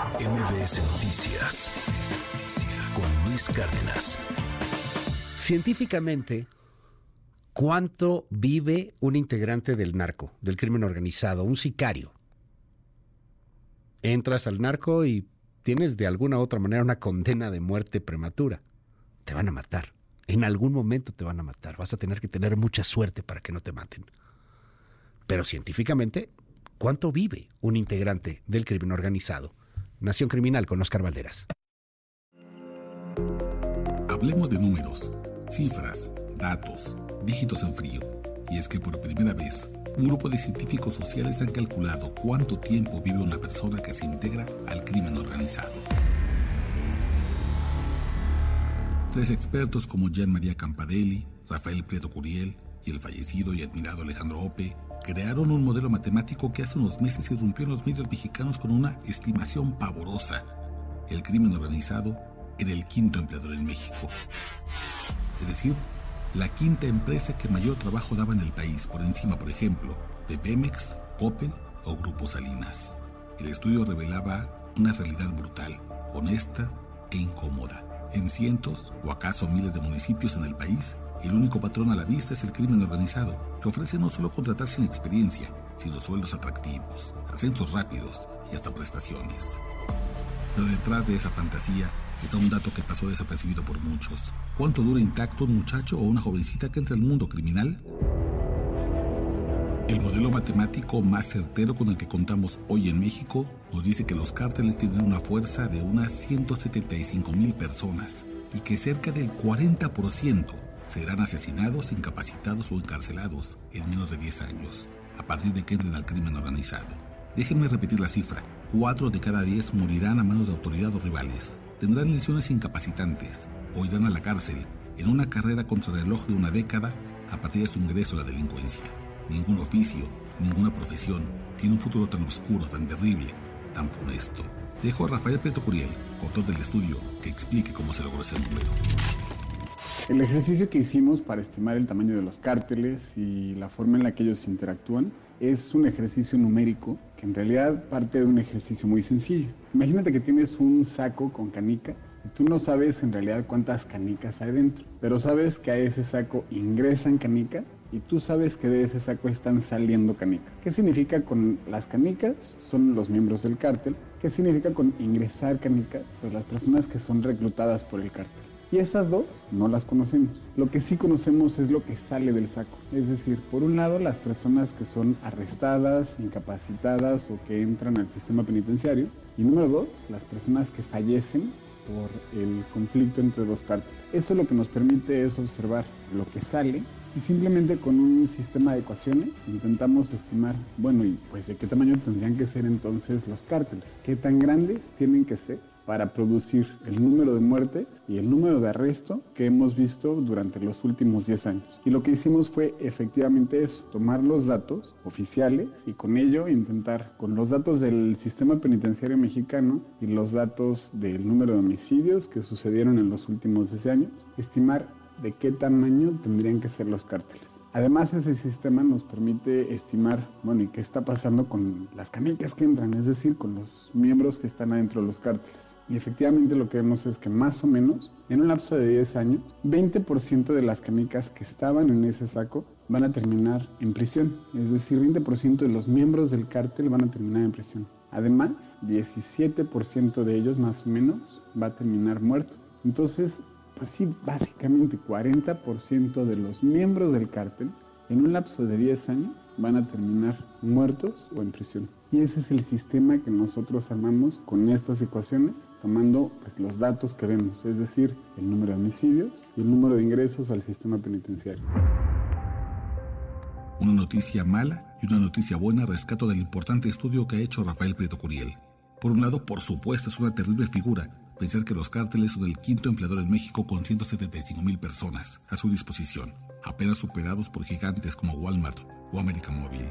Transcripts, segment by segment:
MBS Noticias con Luis Cárdenas. Científicamente, ¿cuánto vive un integrante del narco, del crimen organizado, un sicario? Entras al narco y tienes de alguna u otra manera una condena de muerte prematura. Te van a matar. En algún momento te van a matar. Vas a tener que tener mucha suerte para que no te maten. Pero científicamente, ¿cuánto vive un integrante del crimen organizado? Nación Criminal con Oscar Valderas. Hablemos de números, cifras, datos, dígitos en frío. Y es que por primera vez, un grupo de científicos sociales han calculado cuánto tiempo vive una persona que se integra al crimen organizado. Tres expertos como Jean María Campadelli, Rafael Prieto Curiel y el fallecido y admirado Alejandro Ope crearon un modelo matemático que hace unos meses irrumpió en los medios mexicanos con una estimación pavorosa. El crimen organizado era el quinto empleador en México. Es decir, la quinta empresa que mayor trabajo daba en el país, por encima, por ejemplo, de Pemex, Opel o Grupo Salinas. El estudio revelaba una realidad brutal, honesta e incómoda. En cientos o acaso miles de municipios en el país, el único patrón a la vista es el crimen organizado, que ofrece no solo contratar sin experiencia, sino sueldos atractivos, ascensos rápidos y hasta prestaciones. Pero detrás de esa fantasía está un dato que pasó desapercibido por muchos. ¿Cuánto dura intacto un muchacho o una jovencita que entra al mundo criminal? El modelo matemático más certero con el que contamos hoy en México nos dice que los cárteles tienen una fuerza de unas 175 mil personas y que cerca del 40% serán asesinados, incapacitados o encarcelados en menos de 10 años, a partir de que entren al crimen organizado. Déjenme repetir la cifra. 4 de cada 10 morirán a manos de autoridades o rivales, tendrán lesiones incapacitantes o irán a la cárcel en una carrera contra el reloj de una década a partir de su ingreso a la delincuencia. Ningún oficio, ninguna profesión tiene un futuro tan oscuro, tan terrible, tan funesto. Dejo a Rafael Preto Curiel, autor del estudio, que explique cómo se logró ese número. El ejercicio que hicimos para estimar el tamaño de los cárteles y la forma en la que ellos interactúan es un ejercicio numérico que en realidad parte de un ejercicio muy sencillo. Imagínate que tienes un saco con canicas y tú no sabes en realidad cuántas canicas hay dentro, pero sabes que a ese saco ingresan canicas y tú sabes que de ese saco están saliendo canicas. ¿Qué significa con las canicas? Son los miembros del cártel. ¿Qué significa con ingresar canicas? Pues las personas que son reclutadas por el cártel. Y esas dos no las conocemos. Lo que sí conocemos es lo que sale del saco. Es decir, por un lado las personas que son arrestadas, incapacitadas o que entran al sistema penitenciario. Y número dos, las personas que fallecen por el conflicto entre dos cárteles. Eso lo que nos permite es observar lo que sale y simplemente con un sistema de ecuaciones intentamos estimar, bueno, y pues de qué tamaño tendrían que ser entonces los cárteles, qué tan grandes tienen que ser para producir el número de muertes y el número de arresto que hemos visto durante los últimos 10 años. Y lo que hicimos fue efectivamente eso, tomar los datos oficiales y con ello intentar, con los datos del sistema penitenciario mexicano y los datos del número de homicidios que sucedieron en los últimos 10 años, estimar de qué tamaño tendrían que ser los cárteles. Además, ese sistema nos permite estimar, bueno, y qué está pasando con las canicas que entran, es decir, con los miembros que están adentro de los cárteles. Y efectivamente lo que vemos es que más o menos, en un lapso de 10 años, 20% de las canicas que estaban en ese saco van a terminar en prisión. Es decir, 20% de los miembros del cártel van a terminar en prisión. Además, 17% de ellos más o menos va a terminar muerto. Entonces, pues sí, básicamente 40% de los miembros del cártel en un lapso de 10 años van a terminar muertos o en prisión. Y ese es el sistema que nosotros armamos con estas ecuaciones, tomando pues, los datos que vemos, es decir, el número de homicidios y el número de ingresos al sistema penitenciario. Una noticia mala y una noticia buena rescato del importante estudio que ha hecho Rafael Prieto Curiel. Por un lado, por supuesto, es una terrible figura, pensar que los cárteles son el quinto empleador en México con 175 mil personas a su disposición, apenas superados por gigantes como Walmart o América Móvil.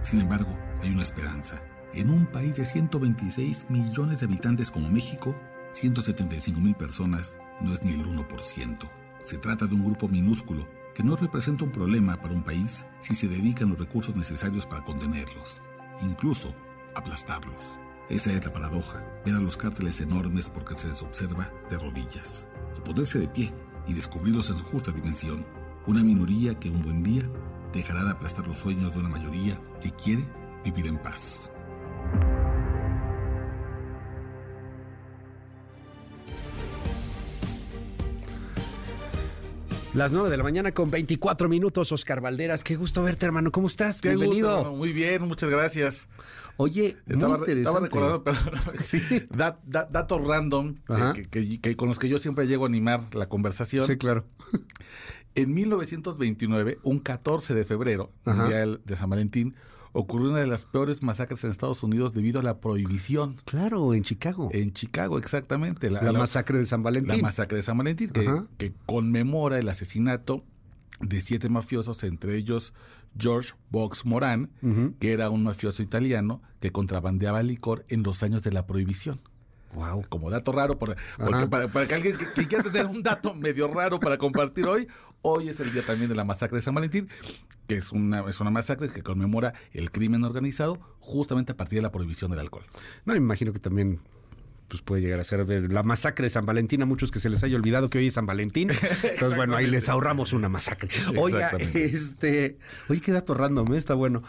Sin embargo, hay una esperanza. En un país de 126 millones de habitantes como México, 175 mil personas no es ni el 1%. Se trata de un grupo minúsculo que no representa un problema para un país si se dedican los recursos necesarios para contenerlos, incluso aplastarlos. Esa es la paradoja, ver a los cárteles enormes porque se les observa de rodillas, o ponerse de pie y descubrirlos en su justa dimensión, una minoría que un buen día dejará de aplastar los sueños de una mayoría que quiere vivir en paz. Las 9 de la mañana con 24 minutos, Oscar Valderas. Qué gusto verte, hermano. ¿Cómo estás? Qué Bienvenido. gusto. Muy bien, muchas gracias. Oye, Estaba, muy interesante. estaba recordando, perdón, Sí. dat- dat- datos random que- con los que yo siempre llego a animar la conversación. Sí, claro. En 1929, un 14 de febrero, Ajá. el día de San Valentín, ocurrió una de las peores masacres en Estados Unidos debido a la prohibición. Claro, en Chicago. En Chicago, exactamente. la, masacre de San Valentín. La masacre de San Valentín, que, conmemora el asesinato de siete mafiosos, entre ellos George Box Moran, que era un mafioso italiano que contrabandeaba licor en los años de la prohibición. Wow. Como dato raro, por- porque para, para que alguien que, que quiera tener un dato medio raro para compartir hoy, hoy es el día también de la masacre de San Valentín, que es una, es una masacre que conmemora el crimen organizado justamente a partir de la prohibición del alcohol. No, me imagino que también pues puede llegar a ser de la masacre de San Valentín a muchos que se les haya olvidado que hoy es San Valentín. Entonces, bueno, ahí les ahorramos una masacre. Oiga, este, oye, qué dato random, ¿eh? está bueno.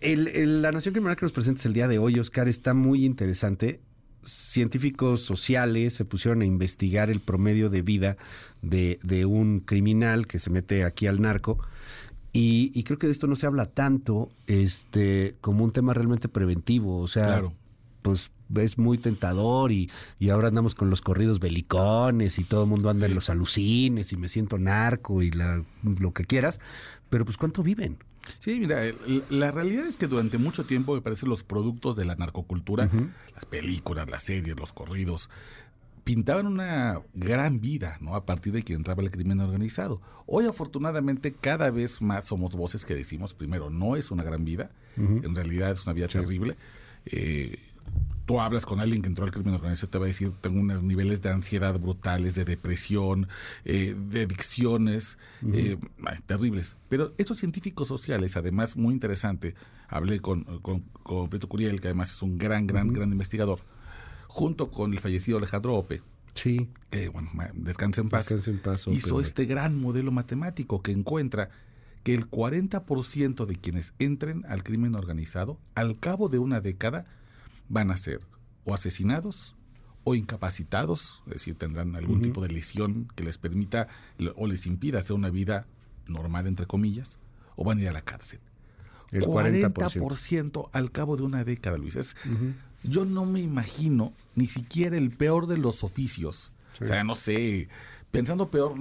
El- el- la Nación Criminal que nos presentes el día de hoy, Oscar, está muy interesante. Científicos sociales se pusieron a investigar el promedio de vida de, de un criminal que se mete aquí al narco. Y, y creo que de esto no se habla tanto este, como un tema realmente preventivo. O sea, Claro. pues es muy tentador y, y ahora andamos con los corridos belicones y todo el mundo anda en los alucines y me siento narco y la, lo que quieras. Pero pues ¿cuánto viven? Sí, mira, la realidad es que durante mucho tiempo me parece los productos de la narcocultura, las películas, las series, los corridos, pintaban una gran vida, ¿no? A partir de que entraba el crimen organizado. Hoy, afortunadamente, cada vez más somos voces que decimos, primero, no es una gran vida, en realidad es una vida terrible. Eh, tú hablas con alguien que entró al crimen organizado, te va a decir, tengo unos niveles de ansiedad brutales, de depresión, eh, de adicciones, eh, terribles. Pero estos científicos sociales, además, muy interesante, hablé con, con, con Prieto Curiel, que además es un gran, gran, gran investigador, junto con el fallecido Alejandro Ope, Sí. que, bueno, descanse en paz, Descanse en paz, hizo este gran modelo matemático que encuentra que el 40% de quienes entren al crimen organizado, al cabo de una década, van a ser o asesinados o incapacitados, es decir, tendrán algún tipo de lesión que les permita o les impida hacer una vida normal, entre comillas, o van a ir a la cárcel. El 40%. 40% al cabo de una década, Luis. Es, Yo no me imagino ni siquiera el peor de los oficios. O sea, no sé, pensando peor,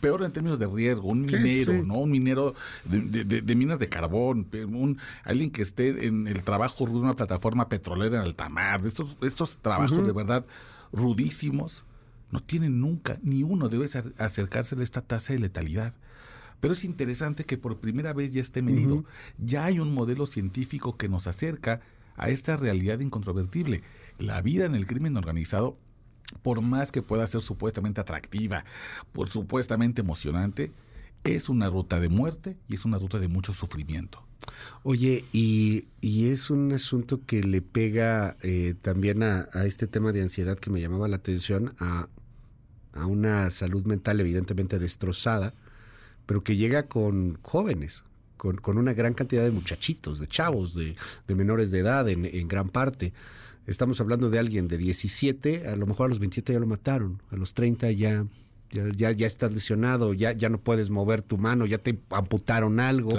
peor en términos de riesgo, un minero, sí. ¿no? Un minero de, de- de- de minas de carbón, un, alguien que esté en el trabajo de una plataforma petrolera en alta mar, estos, estos trabajos de verdad rudísimos, no tienen nunca, ni uno debe acer- acercarse a esta tasa de letalidad. Pero es interesante que por primera vez ya esté medido. Ya hay un modelo científico que nos acerca a esta realidad incontrovertible. La vida en el crimen organizado, por más que pueda ser supuestamente atractiva, por supuestamente emocionante, es una ruta de muerte y es una ruta de mucho sufrimiento. Oye, y, y es un asunto que le pega eh, también a, a este tema de ansiedad que me llamaba la atención, a, a una salud mental evidentemente destrozada, pero que llega con jóvenes, con, con una gran cantidad de muchachitos, de chavos, de, de menores de edad en, en gran parte. Estamos hablando de alguien de 17, a lo mejor a los 27 ya lo mataron, a los 30 ya... Ya, ya, ya estás lesionado, ya, ya no puedes mover tu mano, ya te amputaron algo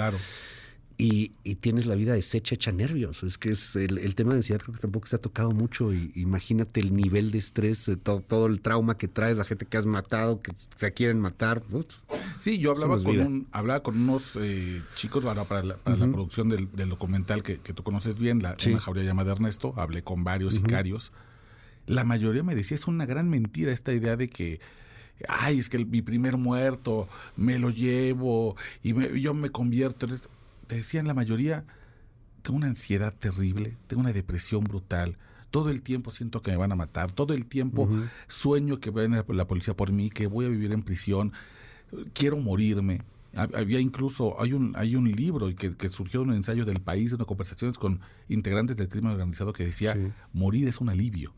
y, y tienes la vida deshecha, hecha nervios. Es que es el, el tema de ansiedad creo que tampoco se ha tocado mucho. Y imagínate el nivel de estrés, eh, todo, todo el trauma que traes, la gente que has matado, que te quieren matar. Sí, yo hablaba con, un- hablaba con unos eh, chicos para, para la, para la producción del, del documental que, que tú conoces bien, la, Sí. una jauría llamada Ernesto. Hablé con varios sicarios. La mayoría me decía, es una gran mentira esta idea de que, ay, es que el- mi primer muerto me lo llevo y me- yo me convierto en esto. Te decían la mayoría, tengo una ansiedad terrible, tengo una depresión brutal. Todo el tiempo siento que me van a matar, todo el tiempo sueño que viene la policía por mí, que voy a vivir en prisión, quiero morirme. Había incluso, hay un, hay un libro que, que surgió de un ensayo del país, de conversaciones con integrantes del crimen organizado que decía, morir es un alivio.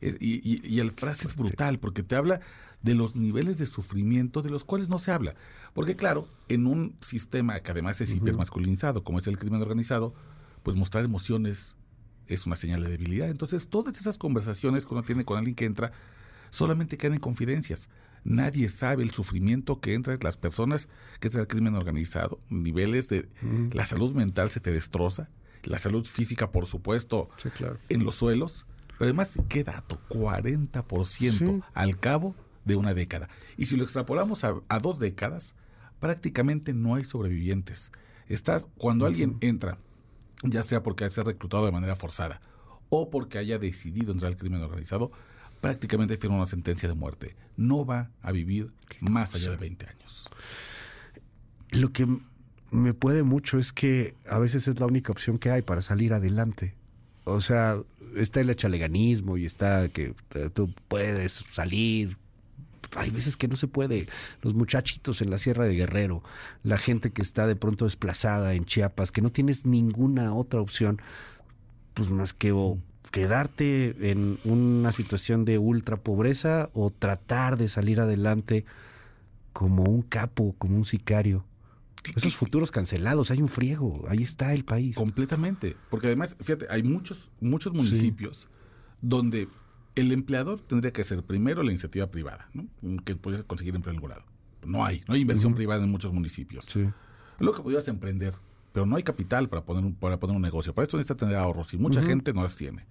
Y, y, el frase es brutal porque te habla de los niveles de sufrimiento de los cuales no se habla. Porque claro, en un sistema que además es hipermasculinizado, como es el crimen organizado, pues mostrar emociones es una señal de debilidad. Entonces, todas esas conversaciones que uno tiene con alguien que entra solamente quedan en confidencias. Nadie sabe el sufrimiento que entra en las personas que entran al crimen organizado. Niveles de la salud mental se te destroza, la salud física, por supuesto, en los suelos. Pero además, ¿qué dato? 40% al cabo de una década. Y si lo extrapolamos a, dos décadas, prácticamente no hay sobrevivientes. Estás, cuando alguien entra, ya sea porque haya sido reclutado de manera forzada o porque haya decidido entrar al crimen organizado, prácticamente firma una sentencia de muerte. No va a vivir más allá de 20 años. Lo que me puede mucho es que a veces es la única opción que hay para salir adelante. O sea, está el echaleganismo y está que eh, tú puedes salir, hay veces que no se puede. Los muchachitos en la Sierra de Guerrero, la gente que está de pronto desplazada en Chiapas, que no tienes ninguna otra opción, pues más que o quedarte en una situación de ultra pobreza o tratar de salir adelante como un capo, como un sicario. Esos futuros cancelados, hay un friego, ahí está el país. Completamente, porque además, fíjate, hay muchos, muchos municipios donde el empleador tendría que ser primero la iniciativa privada, ¿no? que puede conseguir empleo en algún lado. No hay, no hay inversión privada en muchos municipios. Sí. Lo que podrías emprender, pero no hay capital para poner un, para poner un negocio. Para eso necesita tener ahorros y mucha gente no las tiene.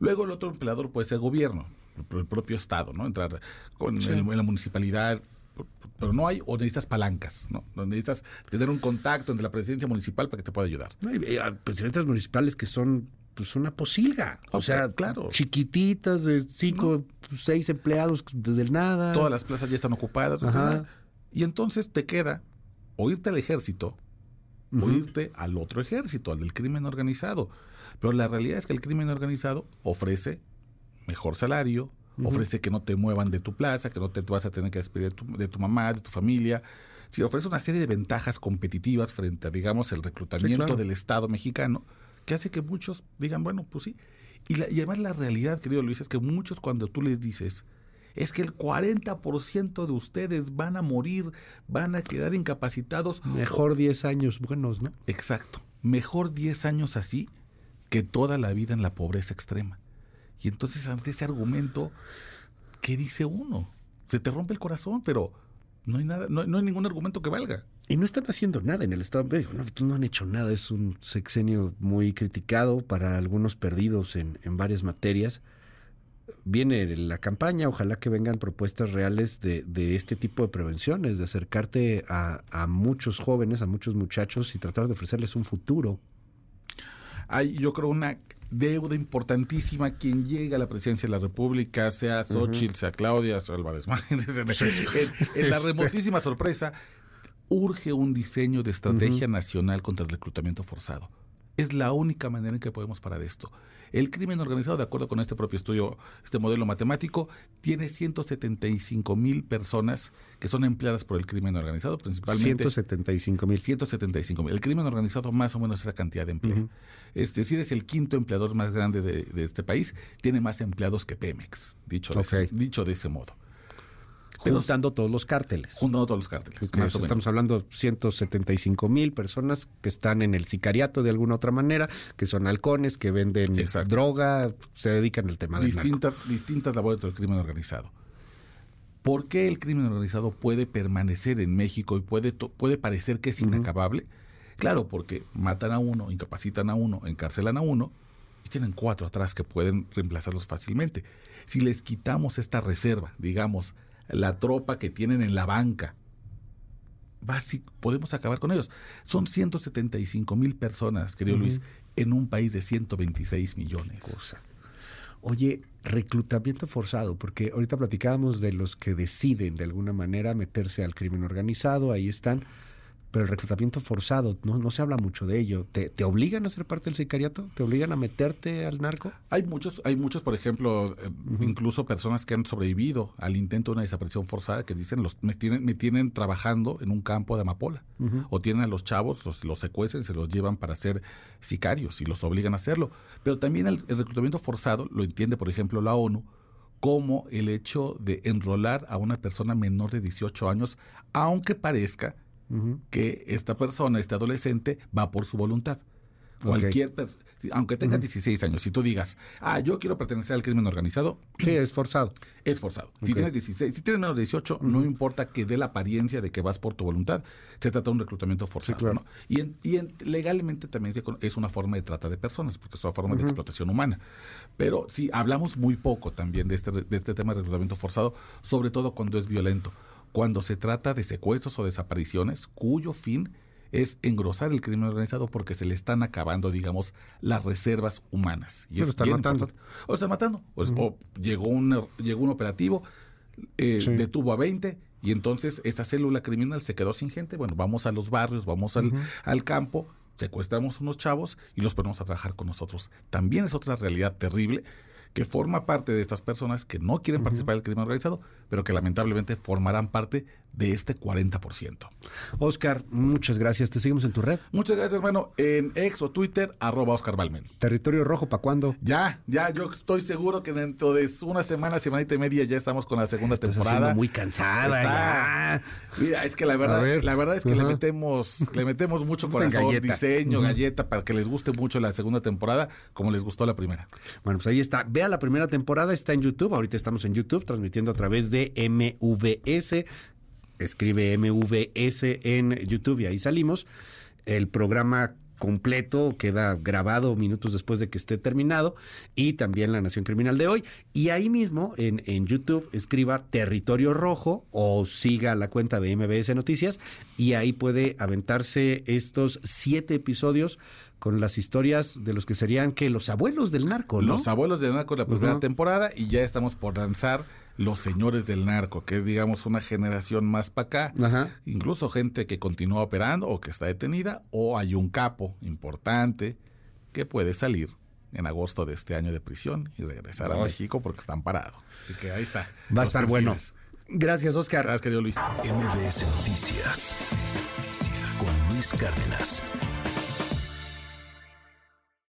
Luego el otro empleador puede ser gobierno, el, propio Estado, ¿no? Entrar con en la municipalidad, pero no hay, o necesitas palancas, ¿no? Necesitas tener un contacto entre la presidencia municipal para que te pueda ayudar. No, hay presidentes municipales que son pues una posilga. O sea, claro. chiquititas de cinco, seis empleados desde nada. Todas las plazas ya están ocupadas. Y entonces te queda o irte al ejército o irte al otro ejército, al del crimen organizado. Pero la realidad es que el crimen organizado ofrece mejor salario, ofrece que no te muevan de tu plaza, que no te vas a tener que despedir de tu, mamá, de tu familia. Si ofrece una serie de ventajas competitivas frente a, digamos, el reclutamiento del Estado mexicano que hace que muchos digan, bueno, pues sí. Y, además la realidad, querido Luis, es que muchos cuando tú les dices, es que el 40% de ustedes van a morir, van a quedar incapacitados. Mejor 10 años buenos, ¿no? Exacto. Mejor 10 años así que toda la vida en la pobreza extrema. Y entonces ante ese argumento, ¿qué dice uno? Se te rompe el corazón, pero no hay nada, no, no hay ningún argumento que valga. Y no están haciendo nada en el Estado. No, no han hecho nada. Es un sexenio muy criticado para algunos perdidos en, en varias materias. Viene la campaña, ojalá que vengan propuestas reales de, de este tipo de prevenciones, de acercarte a, a, muchos jóvenes, a muchos muchachos y tratar de ofrecerles un futuro. Hay, yo creo, una deuda importantísima quien llega a la presidencia de la República, sea Xochitl, sea Claudia, sea Álvarez en, en, la este. remotísima sorpresa urge un diseño de estrategia nacional contra el reclutamiento forzado. Es la única manera en que podemos parar esto. El crimen organizado, de acuerdo con este propio estudio, este modelo matemático, tiene 175 mil personas que son empleadas por el crimen organizado, principalmente. 175 mil. 175 mil. El crimen organizado más o menos esa cantidad de empleo. Es decir, es el quinto empleador más grande de, este país. Tiene más empleados que Pemex, dicho, dicho de ese modo. Juntando todos los cárteles. Juntando todos los cárteles. estamos hablando de 175 mil personas que están en el sicariato de alguna otra manera, que son halcones, que venden droga, se dedican al tema de distintas, Distintas labores del crimen organizado. ¿Por qué el crimen organizado puede permanecer en México y puede, puede parecer que es inacabable? Claro, porque matan a uno, incapacitan a uno, encarcelan a uno y tienen cuatro atrás que pueden reemplazarlos fácilmente. Si les quitamos esta reserva, digamos, la tropa que tienen en la banca. Básico, podemos acabar con ellos. Son 175 mil personas, querido Luis, en un país de 126 millones. Cosa. Oye, reclutamiento forzado, porque ahorita platicábamos de los que deciden de alguna manera meterse al crimen organizado, ahí están, pero el reclutamiento forzado, no, no se habla mucho de ello. ¿Te, ¿Te, obligan a ser parte del sicariato? ¿Te obligan a meterte al narco? Hay muchos, hay muchos, por ejemplo, uh -huh. incluso personas que han sobrevivido al intento de una desaparición forzada que dicen, los, me, tienen, me tienen trabajando en un campo de amapola. Uh -huh. O tienen a los chavos, los, los secuestran, se los llevan para ser sicarios y los obligan a hacerlo. Pero también el, el reclutamiento forzado lo entiende, por ejemplo, la ONU como el hecho de enrolar a una persona menor de 18 años, aunque parezca Uh -huh. que esta persona, este adolescente, va por su voluntad. Okay. Cualquier aunque tengas uh -huh. 16 años, si tú digas, ah, yo quiero pertenecer al crimen organizado. Sí, es forzado. Es forzado. Okay. Si tienes 16, si tienes menos de 18, uh -huh. no importa que dé la apariencia de que vas por tu voluntad, se trata de un reclutamiento forzado. Sí, claro. ¿no? Y, en, y en, legalmente también es una forma de trata de personas, porque es una forma de explotación humana. Pero sí, hablamos muy poco también de este, de este tema de reclutamiento forzado, sobre todo cuando es violento cuando se trata de secuestros o desapariciones cuyo fin es engrosar el crimen organizado porque se le están acabando, digamos, las reservas humanas. Y es están matando. Importante. O están matando. O, uh -huh. o llegó, un, llegó un operativo, eh, sí. detuvo a 20 y entonces esa célula criminal se quedó sin gente. Bueno, vamos a los barrios, vamos al, uh -huh. al campo, secuestramos unos chavos y los ponemos a trabajar con nosotros. También es otra realidad terrible que forma parte de estas personas que no quieren uh -huh. participar del crimen organizado, pero que lamentablemente formarán parte de este 40%. Oscar, muchas gracias. ¿Te seguimos en tu red? Muchas gracias, hermano. En ex o Twitter, arroba Oscar Balmen. ¿Territorio Rojo para cuándo? Ya, ya, yo estoy seguro que dentro de una semana, semanita y media ya estamos con la segunda Estás temporada. muy cansada Mira, es que la verdad, la verdad es que uh -huh. le metemos, le metemos mucho corazón, galleta. diseño, uh -huh. galleta, para que les guste mucho la segunda temporada, como les gustó la primera. Bueno, pues ahí está. Vea la primera temporada, está en YouTube. Ahorita estamos en YouTube, transmitiendo a través de MVS escribe MVS en YouTube y ahí salimos. El programa completo queda grabado minutos después de que esté terminado y también La Nación Criminal de hoy. Y ahí mismo en, en YouTube escriba Territorio Rojo o siga la cuenta de MBS Noticias y ahí puede aventarse estos siete episodios con las historias de los que serían que los abuelos del narco, ¿no? Los abuelos del narco la primera uh -huh. temporada y ya estamos por lanzar los señores del narco, que es, digamos, una generación más para acá. Ajá. Incluso gente que continúa operando o que está detenida, o hay un capo importante que puede salir en agosto de este año de prisión y regresar Ay. a México porque están parados. Así que ahí está. Va a estar perfiles. bueno. Gracias, Oscar. Gracias, querido Luis. MBS Noticias con Luis Cárdenas.